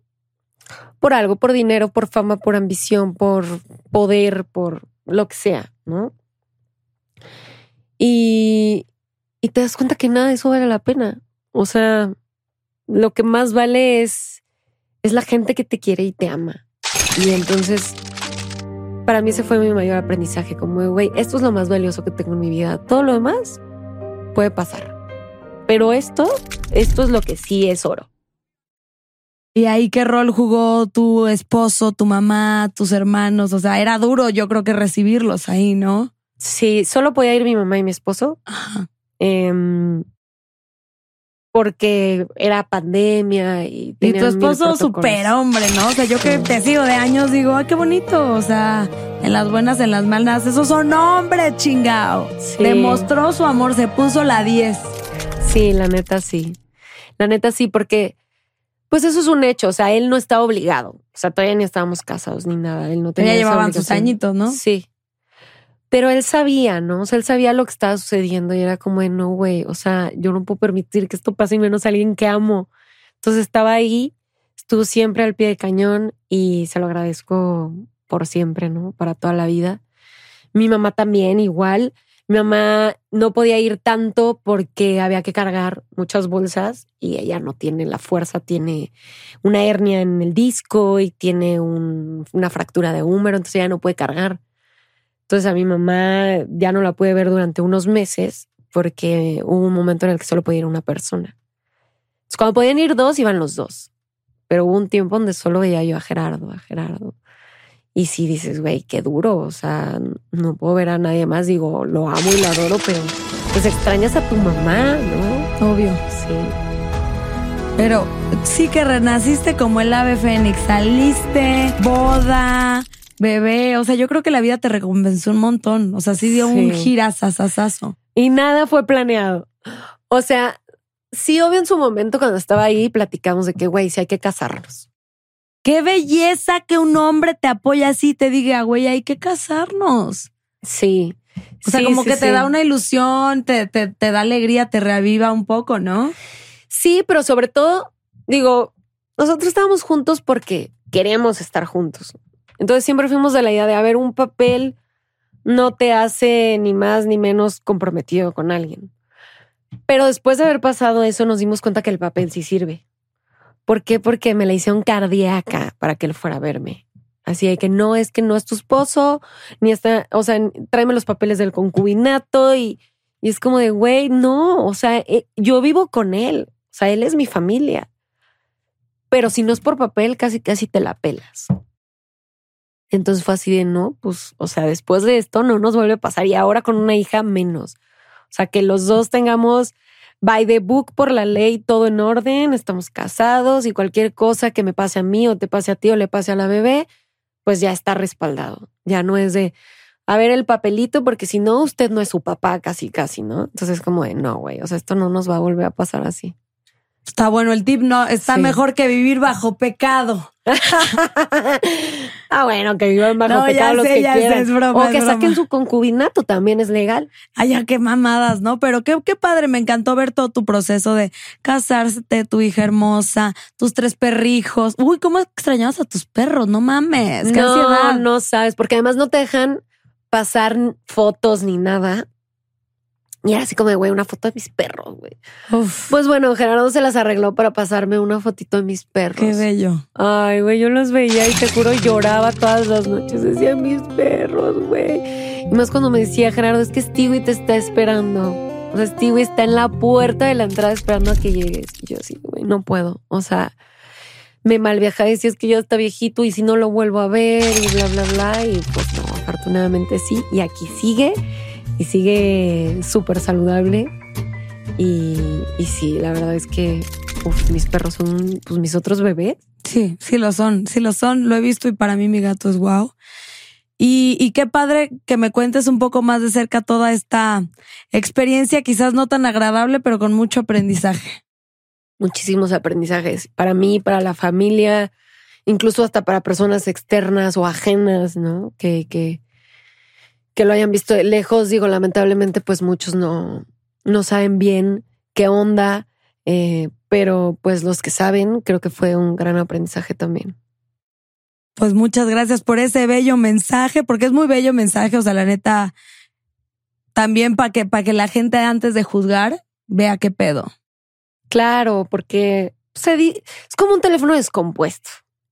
por algo, por dinero, por fama, por ambición, por poder, por lo que sea, ¿no? Y, y te das cuenta que nada de eso vale la pena. O sea, lo que más vale es, es la gente que te quiere y te ama. Y entonces, para mí ese fue mi mayor aprendizaje, como, güey, esto es lo más valioso que tengo en mi vida. Todo lo demás puede pasar. Pero esto, esto es lo que sí es oro. ¿Y ahí qué rol jugó tu esposo, tu mamá, tus hermanos? O sea, era duro yo creo que recibirlos ahí, ¿no? Sí, solo podía ir mi mamá y mi esposo. Em, porque era pandemia y Y tu esposo super hombre, ¿no? O sea, yo que te sigo de años digo, ay, qué bonito. O sea, en las buenas, en las malas, esos son hombres, chingao. Sí. Demostró su amor, se puso la 10. Sí, la neta sí. La neta sí, porque pues eso es un hecho. O sea, él no está obligado. O sea, todavía ni estábamos casados ni nada. Él no tenía Ya esa llevaban sus añitos, ¿no? Sí. Pero él sabía, ¿no? O sea, él sabía lo que estaba sucediendo y era como, de, no, güey, o sea, yo no puedo permitir que esto pase y menos a alguien que amo. Entonces estaba ahí, estuvo siempre al pie de cañón y se lo agradezco por siempre, ¿no? Para toda la vida. Mi mamá también, igual. Mi mamá no podía ir tanto porque había que cargar muchas bolsas y ella no tiene la fuerza, tiene una hernia en el disco y tiene un- una fractura de húmero, entonces ella no puede cargar. Entonces a mi mamá ya no la pude ver durante unos meses porque hubo un momento en el que solo podía ir una persona. Entonces, cuando podían ir dos, iban los dos. Pero hubo un tiempo donde solo veía yo a Gerardo, a Gerardo. Y si dices, güey, qué duro, o sea, no puedo ver a nadie más, digo, lo amo y lo adoro, pero pues extrañas a tu mamá, ¿no? Obvio. Sí. Pero sí que renaciste como el ave fénix. Saliste, boda, bebé. O sea, yo creo que la vida te recompensó un montón. O sea, sí dio un Sí. girasasasazo. Y nada fue planeado. O sea, sí, obvio en su momento cuando estaba ahí platicamos de que, güey, sí hay que casarnos. Qué belleza que un hombre te apoya así y te diga, güey, hay que casarnos. Sí. O sea, Sí, como sí, que te da una ilusión, te, te, te da alegría, te reaviva un poco, ¿no? Sí, pero sobre todo, digo, nosotros estábamos juntos porque queremos estar juntos. Entonces siempre fuimos de la idea de, a ver, un papel no te hace ni más ni menos comprometido con alguien. Pero después de haber pasado eso, nos dimos cuenta que el papel sí sirve. ¿Por qué? Porque me la hicieron cardíaca para que él fuera a verme. Así de que no es que no es tu esposo, ni está, o sea, tráeme los papeles del concubinato y, y es como de, güey, no, o sea, eh, yo vivo con él, o sea, él es mi familia. Pero si no es por papel, casi, casi te la pelas. Entonces fue así de, no, pues, o sea, después de esto no nos vuelve a pasar y ahora con una hija menos. O sea, que los dos tengamos by the book por la ley, todo en orden, estamos casados y cualquier cosa que me pase a mí o te pase a ti o le pase a la bebé, pues ya está respaldado. Ya no es de, a ver el papelito, porque si no, usted no es su papá, casi, casi, ¿no? Entonces como de, no, güey, o sea, esto no nos va a volver a pasar así. Está bueno el tip, no, está Sí. mejor que vivir bajo pecado. ah, bueno, que vivan bajo No, pecado los sé, que sé, quieran. es broma, o que saquen su concubinato, también es legal. Ay, ya qué mamadas, ¿no? Pero qué, qué padre, me encantó ver todo tu proceso de casarte, tu hija hermosa, tus tres perrijos. Uy, cómo extrañabas a tus perros, no mames, qué no, ansiedad. no sabes, porque además no te dejan pasar fotos ni nada. Y era así como de, güey, una foto de mis perros, güey. Pues bueno, Gerardo se las arregló para pasarme una fotito de mis perros. qué bello. Ay, güey, yo los veía y te juro lloraba todas las noches. Decía mis perros, güey. Y más cuando me decía Gerardo, es que Stewie te está esperando. O sea, Stewie está en la puerta de la entrada esperando a que llegues. Y yo así, güey, no puedo. O sea, me malviajaba y decía, es que ya está viejito y si no lo vuelvo a ver y bla, bla, bla. Y pues no, afortunadamente sí. Y aquí sigue y sigue súper saludable. Y, y sí, la verdad es que uf, mis perros son pues mis otros bebés. Sí, sí lo son, sí lo son, lo he visto y para mí mi gato es guau. Y, y qué padre que me cuentes un poco más de cerca toda esta experiencia, quizás no tan agradable, pero con mucho aprendizaje. muchísimos aprendizajes para mí, para la familia, incluso hasta para personas externas o ajenas, ¿no? Que, que, que lo hayan visto de lejos. Digo, lamentablemente, pues muchos no, no saben bien qué onda, eh, pero pues los que saben, creo que fue un gran aprendizaje también. Pues muchas gracias por ese bello mensaje, porque es muy bello mensaje, o sea, la neta, también para que, para que la gente antes de juzgar vea qué pedo. Claro, porque se di- es como un teléfono descompuesto,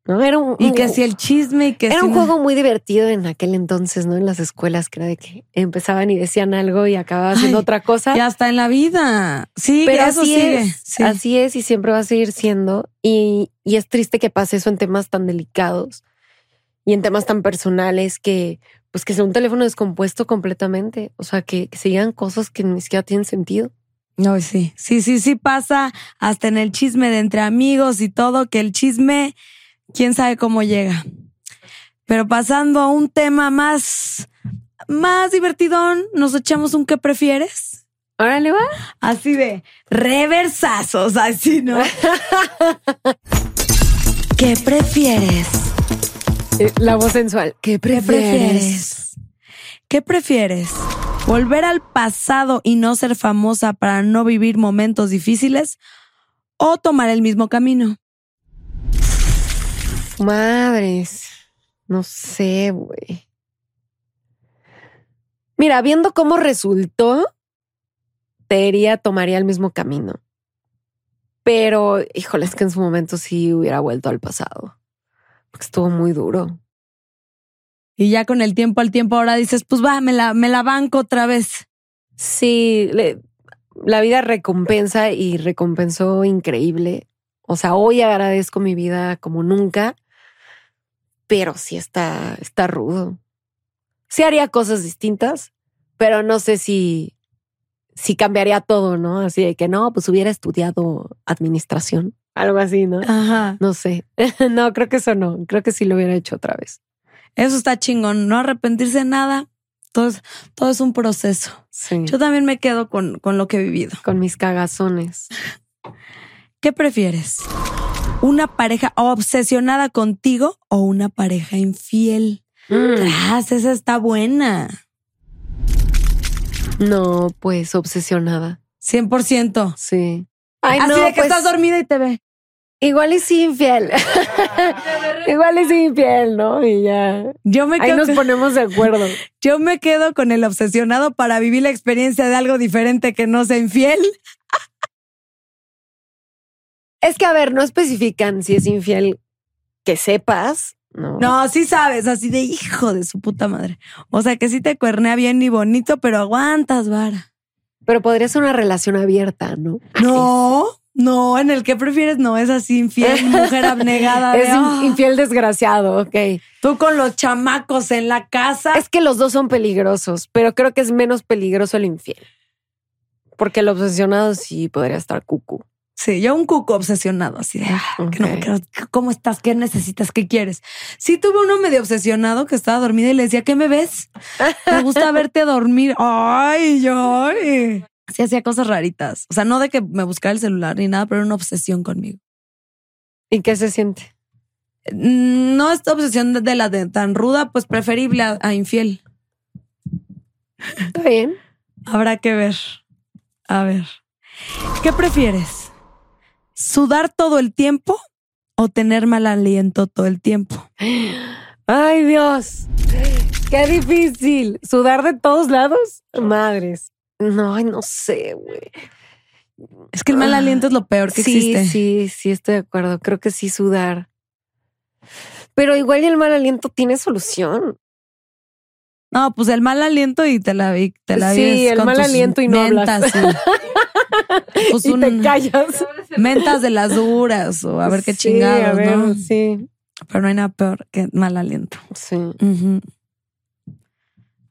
¿no? Era un, Y que si el chisme y que Era un juego muy divertido en aquel entonces, ¿no? En las escuelas, que era de que empezaban y decían algo y acababa haciendo otra cosa. Y hasta en la vida. Sí, Pero eso así sigue. es, Sí. así es y siempre va a seguir siendo. Y, y es triste que pase eso en temas tan delicados y en temas tan personales que, pues, que sea un teléfono descompuesto completamente. O sea, que, que se digan cosas que ni siquiera tienen sentido. No, sí, sí, sí, sí pasa hasta en el chisme de entre amigos y todo, que el chisme, quién sabe cómo llega. Pero pasando a un tema más, más divertidón, nos echamos un ¿qué prefieres? Órale, va. Así de reversazos, así, ¿no? ¿Qué prefieres? Eh, La voz sensual. ¿Qué prefieres? ¿Qué prefieres? ¿Volver al pasado y no ser famosa para no vivir momentos difíciles? ¿O tomar el mismo camino? Madres. No sé, güey. Mira, viendo cómo resultó, te diría, tomaría el mismo camino. Pero, híjole, es que en su momento sí hubiera vuelto al pasado. Porque estuvo muy duro. Y ya con el tiempo al tiempo ahora dices, pues va, me la, me la banco otra vez. Sí, le- la vida recompensa y recompensó increíble. O sea, hoy agradezco mi vida como nunca, pero sí está, está rudo. Sí haría cosas distintas, pero no sé si, si cambiaría todo, ¿no? Así de que no, pues hubiera estudiado administración, algo así, ¿no? Ajá. No sé. no, creo que eso no. Creo que sí lo hubiera hecho otra vez. Eso está chingón, no arrepentirse de nada. Todo es, todo es un proceso. Sí. Yo también me quedo con, con lo que he vivido. con mis cagazones. ¿Qué prefieres? ¿Una pareja obsesionada contigo o una pareja infiel? Mm. Esa está buena. No, pues obsesionada. 100%. Sí. Ay, Así no, de que pues, estás dormida y te ve. Igual y sí infiel. igual y sí infiel, ¿no? Y ya. Yo me, Ahí quedo nos con, ponemos de acuerdo. yo me quedo con el obsesionado para vivir la experiencia de algo diferente que no sea infiel. Es que, a ver, no especifican si es infiel que sepas, ¿no? No, sí sabes, así de hijo de su puta madre. O sea que sí te cuernea bien y bonito, pero aguantas, vara. Pero podría ser una relación abierta, ¿no? No, no, en el que prefieres no es así infiel, mujer abnegada. de, Es "Ah". infiel desgraciado, ok. Tú con los chamacos en la casa. Es que los dos son peligrosos, pero creo que es menos peligroso el infiel. Porque el obsesionado sí podría estar cucu. Sí, yo un cuco obsesionado, así de, "Ah, que no. ¿cómo estás? ¿Qué necesitas? ¿Qué quieres? Sí, tuve uno medio obsesionado que estaba dormida y le decía, ¿qué me ves? Me gusta verte dormir. Ay, yo. ay. Sí, hacía cosas raritas. O sea, no de que me buscara el celular ni nada, pero era una obsesión conmigo. ¿Y qué se siente? Mm, No esta obsesión de, de la de tan ruda, pues preferible a, a infiel. Está bien. Habrá que ver. A ver. ¿Qué prefieres? ¿Sudar todo el tiempo o tener mal aliento todo el tiempo? Ay, Dios. Qué difícil. ¿Sudar de todos lados? Madres. No, no sé, güey. Es que el mal aliento es lo peor que sí, existe. sí, sí, estoy de acuerdo. Creo que sí sudar. Pero igual y el mal aliento tiene solución. No, pues el mal aliento y te la vi, te la Sí, el mal aliento y no hablas. Pues y te un- callas. mentas de las duras o a ver qué Sí, chingados, a ver, ¿no? Sí, Pero no hay nada peor que mal aliento. sí.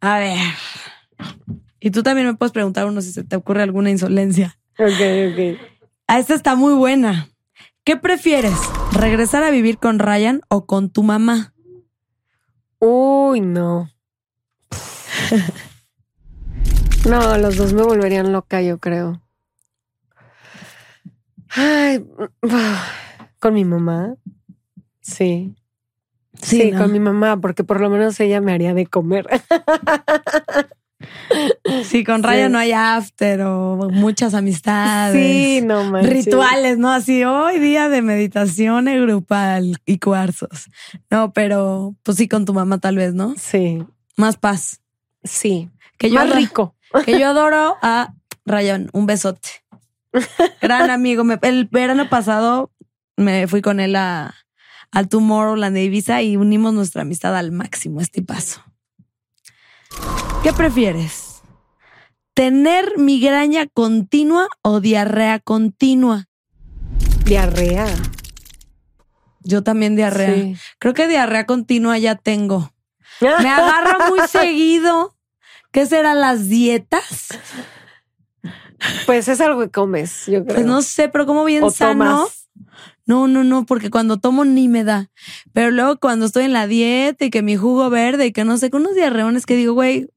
A ver. Y tú también me puedes preguntar uno si se te ocurre alguna insolencia. Ok, ok. Ah, esta está muy buena. ¿Qué prefieres? ¿Regresar a vivir con Ryan o con tu mamá? Uy, no. No, los dos me volverían loca, yo creo. Ay, con mi mamá. Sí. Sí, ¿no? con mi mamá, porque por lo menos ella me haría de comer. Sí, con Sí. Ryan no hay after o muchas amistades. Sí, no manches. Rituales, ¿no? Así hoy día de meditación grupal y cuarzos. No, pero pues sí con tu mamá tal vez, ¿no? Sí, Más paz. sí. Que yo, Más rico. que yo adoro a Ryan. Un besote. Gran amigo. Me- el verano pasado me fui con él a, al Tomorrowland de Ibiza y unimos nuestra amistad al máximo, este paso. ¿Qué prefieres? ¿Tener migraña continua o diarrea continua? Diarrea. Yo también diarrea. Sí. Creo que diarrea continua ya tengo. Me agarra muy seguido. ¿Qué serán las dietas? Pues es algo que comes, yo creo. Pues no sé, pero como bien O sano. tomas. No, no, no, porque cuando tomo ni me da. Pero luego cuando estoy en la dieta y que mi jugo verde y que no sé, con unos diarreones que digo, güey,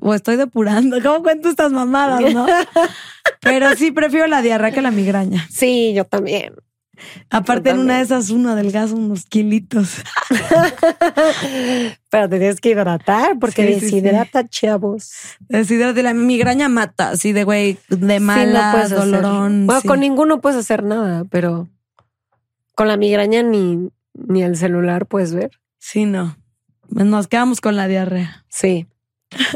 o estoy depurando. ¿Cómo cuento estas mamadas, no? Pero sí prefiero la diarrea que la migraña. Sí, yo también. Aparte, en una de esas uno adelgaza unos kilitos. Pero te tienes que hidratar porque Sí, sí, sí. deshidrata, chavos. La migraña mata, así de güey, de mala, puedes hacer. dolorón. Bueno, sí. con ninguno puedes hacer nada, pero con la migraña ni, ni el celular puedes ver. Sí, no. Nos quedamos con la diarrea. Sí,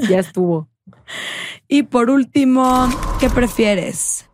ya estuvo. Y por último, ¿qué prefieres?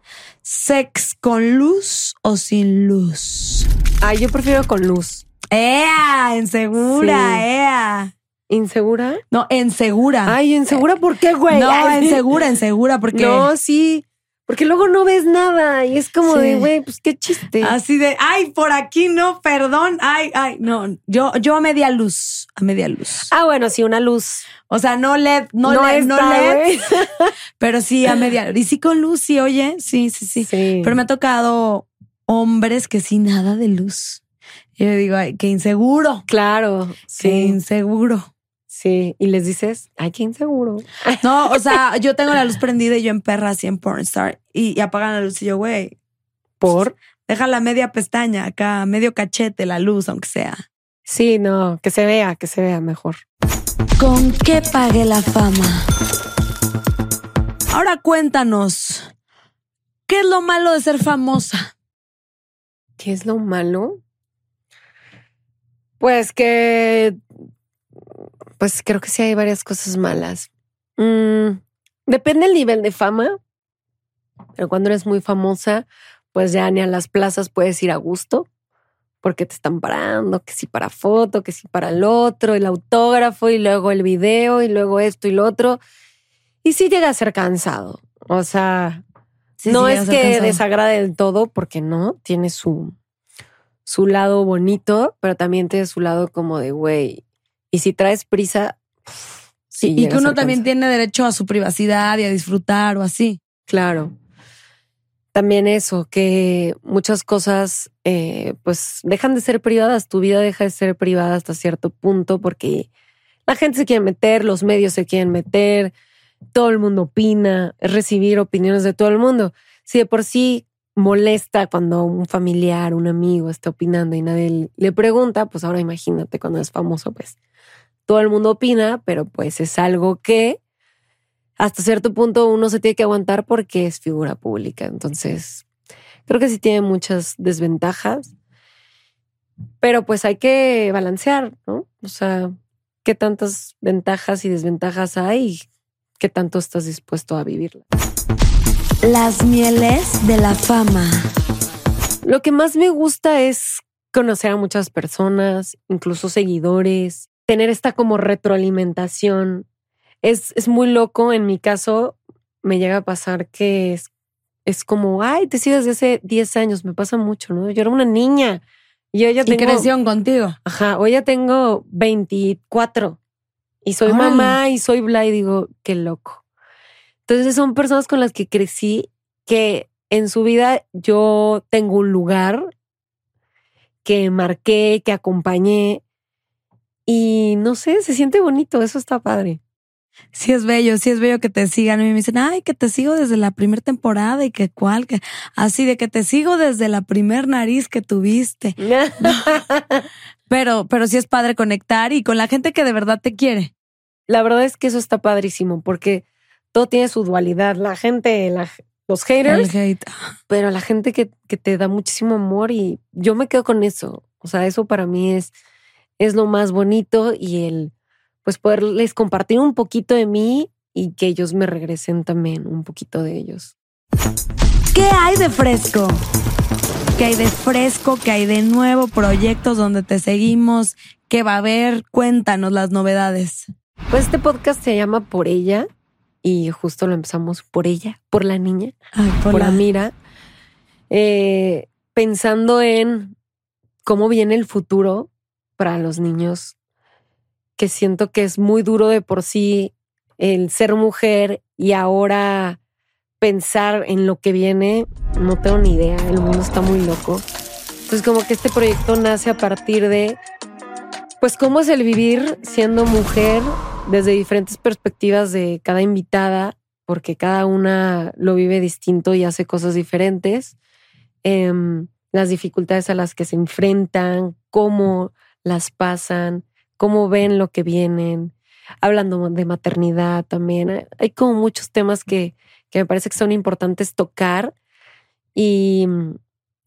¿Sex con luz o sin luz? Ah, yo prefiero con luz. ¡Ea! ¡Insegura! Sí. ¡Ea! ¿Insegura? No, insegura. Ay, ¿insegura por qué, güey? no, Ay, insegura, insegura, porque No, sí. Porque luego no ves nada y es como Sí. de, güey, pues qué chiste. así de, ay, por aquí no, perdón, ay, ay, no, yo, yo a media luz, a media luz. Ah, bueno, sí, una luz. O sea, no LED, no, LED, no LED, pero sí a media. Y sí con luz, sí, oye, sí, sí, sí. Sí. Pero me ha tocado hombres que sí nada de luz. Y yo digo, ay, qué inseguro, Claro, qué sí, inseguro. Sí. Y les dices, ay, qué inseguro. No, o sea, yo tengo la luz prendida y yo en perra así en Pornstar y, y apagan la luz y yo, güey, Por. deja la media pestaña acá, medio cachete la luz, aunque sea. Sí, no, que se vea, que se vea mejor. ¿Con qué pague la fama? Ahora cuéntanos, ¿qué es lo malo de ser famosa? ¿Qué es lo malo? Pues que, pues creo que sí hay varias cosas malas. Mm, depende del nivel de fama, pero cuando eres muy famosa, pues ya ni a las plazas puedes ir a gusto, porque te están parando, que si para foto, que si para el otro, el autógrafo y luego el video y luego esto y lo otro. Y sí llega a ser cansado. O sea, Sí, no sí, es que desagrade del todo, porque no, tiene su, su lado bonito, pero también tiene su lado como de, güey, y si traes prisa, sí. y que uno también cansado. tiene derecho a su privacidad y a disfrutar o así. Claro. También eso, que muchas cosas, eh, pues, dejan de ser privadas, tu vida deja de ser privada hasta cierto punto, porque la gente se quiere meter, los medios se quieren meter, todo el mundo opina, es recibir opiniones de todo el mundo. Si de por sí molesta cuando un familiar, un amigo está opinando y nadie le pregunta, pues ahora imagínate cuando es famoso, pues todo el mundo opina, pero pues es algo que hasta cierto punto uno se tiene que aguantar porque es figura pública. Entonces, creo que sí tiene muchas desventajas, pero pues hay que balancear, ¿no? O sea, qué tantas ventajas y desventajas hay y qué tanto estás dispuesto a vivirla. Las mieles de la fama. Lo que más me gusta es conocer a muchas personas, incluso seguidores, tener esta como retroalimentación. Es, es muy loco. En mi caso, me llega a pasar que es, es como, ay, te sigo desde hace 10 años. Me pasa mucho, ¿no? Yo era una niña y yo ya Y tengo. crecieron contigo. Ajá, hoy ya tengo 24 y soy mamá y soy bla y digo, qué loco. Entonces son personas con las que crecí que en su vida yo tengo un lugar que marqué, que acompañé y no sé, se siente bonito, eso está padre. Sí es bello, sí es bello que te sigan. Y me dicen, ay, que te sigo desde la primera temporada y que cuál, que así de que te sigo desde la primer nariz que tuviste. Pero, pero sí es padre conectar y con la gente que de verdad te quiere. La verdad es que eso está padrísimo porque todo tiene su dualidad. La gente, la- los haters, hate. pero la gente que, que te da muchísimo amor y yo me quedo con eso. O sea, eso para mí es, es lo más bonito y el pues poderles compartir un poquito de mí y que ellos me regresen también un poquito de ellos. ¿Qué hay de fresco? ¿Qué hay de fresco? ¿Qué hay de nuevo? Proyectos donde te seguimos. ¿Qué va a haber? Cuéntanos las novedades. Pues este podcast se llama Por ella y justo lo empezamos por ella, por la niña. Ay, por Pola. Amira, eh, pensando en cómo viene el futuro para los niños, que siento que es muy duro de por sí el ser mujer y ahora pensar en lo que viene, no tengo ni idea, el mundo está muy loco. Entonces como que este proyecto nace a partir de, pues cómo es el vivir siendo mujer desde diferentes perspectivas de cada invitada, porque cada una lo vive distinto y hace cosas diferentes. Em, las dificultades a las que se enfrentan, cómo las pasan, cómo ven lo que vienen, hablando de maternidad también. Hay como muchos temas que, que me parece que son importantes tocar y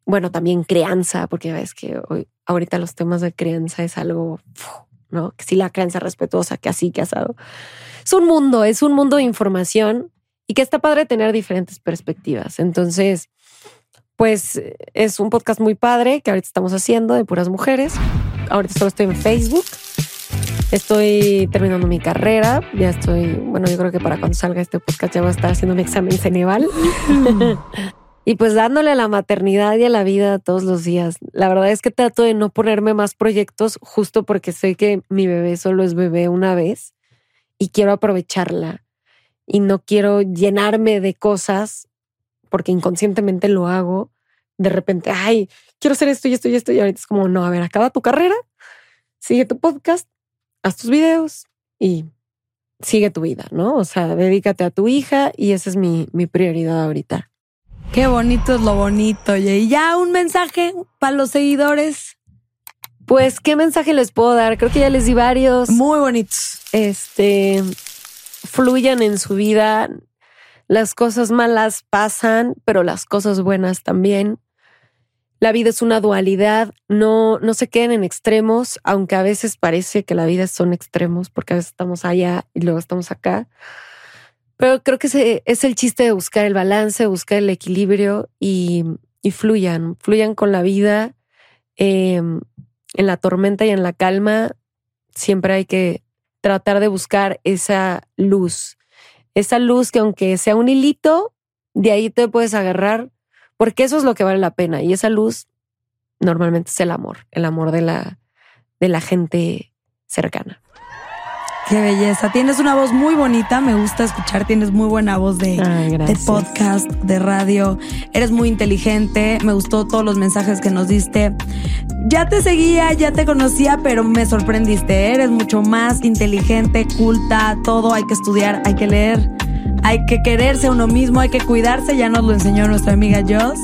bueno, también crianza, porque ves que hoy, ahorita los temas de crianza es algo, ¿no? Que si la crianza respetuosa, que así, que asado. Es un mundo, es un mundo de información y que está padre tener diferentes perspectivas. Entonces, pues es un podcast muy padre que ahorita estamos haciendo de puras mujeres. Ahorita solo estoy en Facebook. Estoy terminando mi carrera. Ya estoy, bueno, yo creo que para cuando salga este podcast ya voy a estar haciendo mi examen Ceneval. y pues dándole a la maternidad y a la vida todos los días. La verdad es que trato de no ponerme más proyectos justo porque sé que mi bebé solo es bebé una vez y quiero aprovecharla y no quiero llenarme de cosas porque inconscientemente lo hago. De repente, ay, quiero hacer esto y esto y esto. Y ahorita es como, no, a ver, acaba tu carrera, sigue tu podcast, haz tus videos y sigue tu vida, ¿no? O sea, dedícate a tu hija y esa es mi, mi prioridad ahorita. Qué bonito es lo bonito. Oye, y ya un mensaje para los seguidores. Pues, ¿qué mensaje les puedo dar? Creo que ya les di varios. Muy bonitos. Este, fluyan en su vida. Las cosas malas pasan, pero las cosas buenas también. La vida es una dualidad, no, no se queden en extremos, aunque a veces parece que la vida son extremos, porque a veces estamos allá y luego estamos acá. Pero creo que ese es el chiste de buscar el balance, buscar el equilibrio y, fluyan, fluyan con la vida. Em, en la tormenta y en la calma, siempre hay que tratar de buscar esa luz, esa luz que aunque sea un hilito, de ahí te puedes agarrar, porque eso es lo que vale la pena. Y esa luz normalmente es el amor, el amor de la, de la gente cercana. Qué belleza. Tienes una voz muy bonita, me gusta escuchar, tienes muy buena voz de, Ay, de podcast, de radio. Eres muy inteligente, me gustó todos los mensajes que nos diste. Ya te seguía, ya te conocía, pero me sorprendiste. Eres mucho más inteligente, culta, todo. Hay que estudiar, hay que leer, hay que quererse a uno mismo, hay que cuidarse. Ya nos lo enseñó nuestra amiga Joss.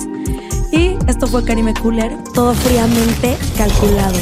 Y esto fue Karime Cooler, todo fríamente calculado.